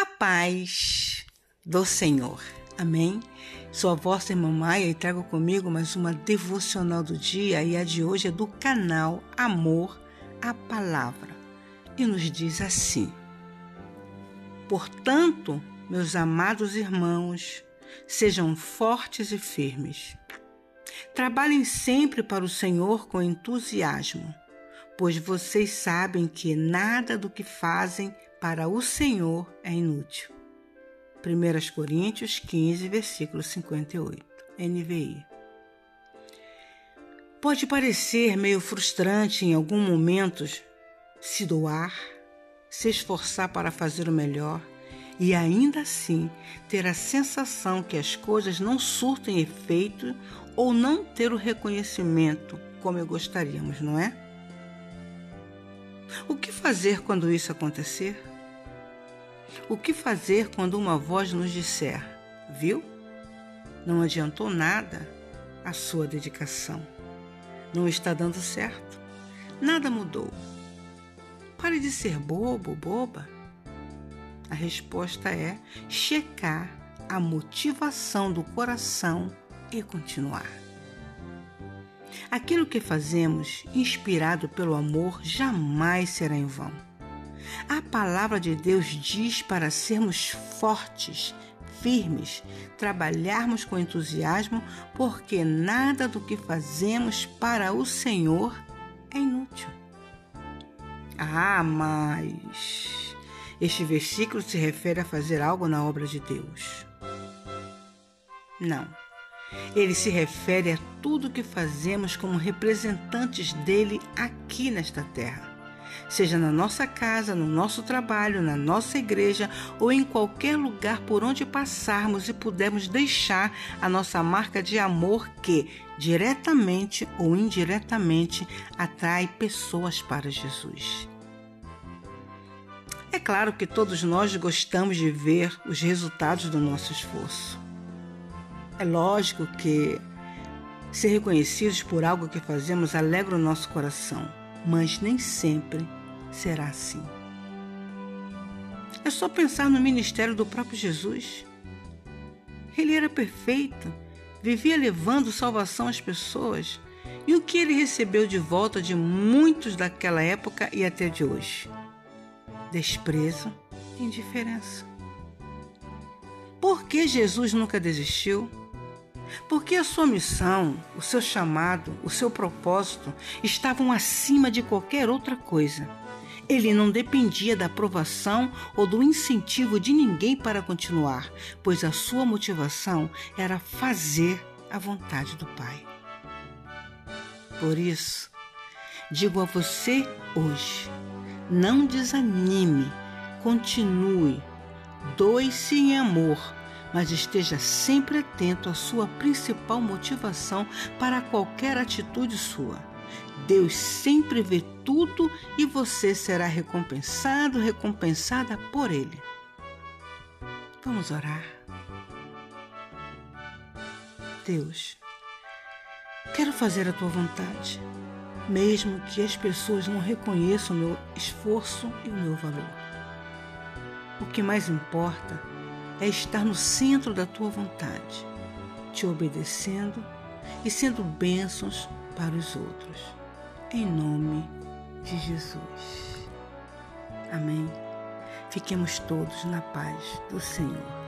A paz do Senhor. Amém? Sou a vossa irmã Maia e trago comigo mais uma devocional do dia e a de hoje é do canal Amor à Palavra. E nos diz assim: Portanto, meus amados irmãos, sejam fortes e firmes. Trabalhem sempre para o Senhor com entusiasmo, pois vocês sabem que nada do que fazem para o Senhor é inútil. 1 Coríntios 15, versículo 58, NVI. Pode parecer meio frustrante em alguns momentos se doar, se esforçar para fazer o melhor e ainda assim ter a sensação que as coisas não surtem efeito ou não ter o reconhecimento como gostaríamos, não é? O que fazer quando isso acontecer? O que fazer quando uma voz nos disser: Viu? Não adiantou nada a sua dedicação. Não está dando certo. Nada mudou. Pare de ser bobo, boba. A resposta é checar a motivação do coração e continuar. Aquilo que fazemos, inspirado pelo amor, jamais será em vão. A palavra de Deus diz para sermos fortes, firmes, trabalharmos com entusiasmo, porque nada do que fazemos para o Senhor é inútil. Ah, mas este versículo se refere a fazer algo na obra de Deus. Não. Ele se refere a tudo que fazemos como representantes dele aqui nesta terra seja na nossa casa, no nosso trabalho, na nossa igreja ou em qualquer lugar por onde passarmos e pudermos deixar a nossa marca de amor que, diretamente ou indiretamente, atrai pessoas para Jesus. É claro que todos nós gostamos de ver os resultados do nosso esforço. É lógico que ser reconhecidos por algo que fazemos alegra o nosso coração, mas nem sempre será assim. É só pensar no ministério do próprio Jesus. Ele era perfeito, vivia levando salvação às pessoas. E o que ele recebeu de volta de muitos daquela época e até de hoje? Desprezo e indiferença. Por que Jesus nunca desistiu? Porque a sua missão, o seu chamado, o seu propósito estavam acima de qualquer outra coisa. Ele não dependia da aprovação ou do incentivo de ninguém para continuar, pois a sua motivação era fazer a vontade do Pai. Por isso, digo a você hoje: não desanime, continue, doe-se em amor, mas esteja sempre atento à sua principal motivação para qualquer atitude sua. Deus sempre vê tudo e você será recompensado, recompensada por Ele. Vamos orar. Deus, quero fazer a tua vontade, mesmo que as pessoas não reconheçam o meu esforço e o meu valor. O que mais importa é estar no centro da tua vontade, te obedecendo e sendo bênçãos para os outros. Em nome de Jesus. Amém. Fiquemos todos na paz do Senhor.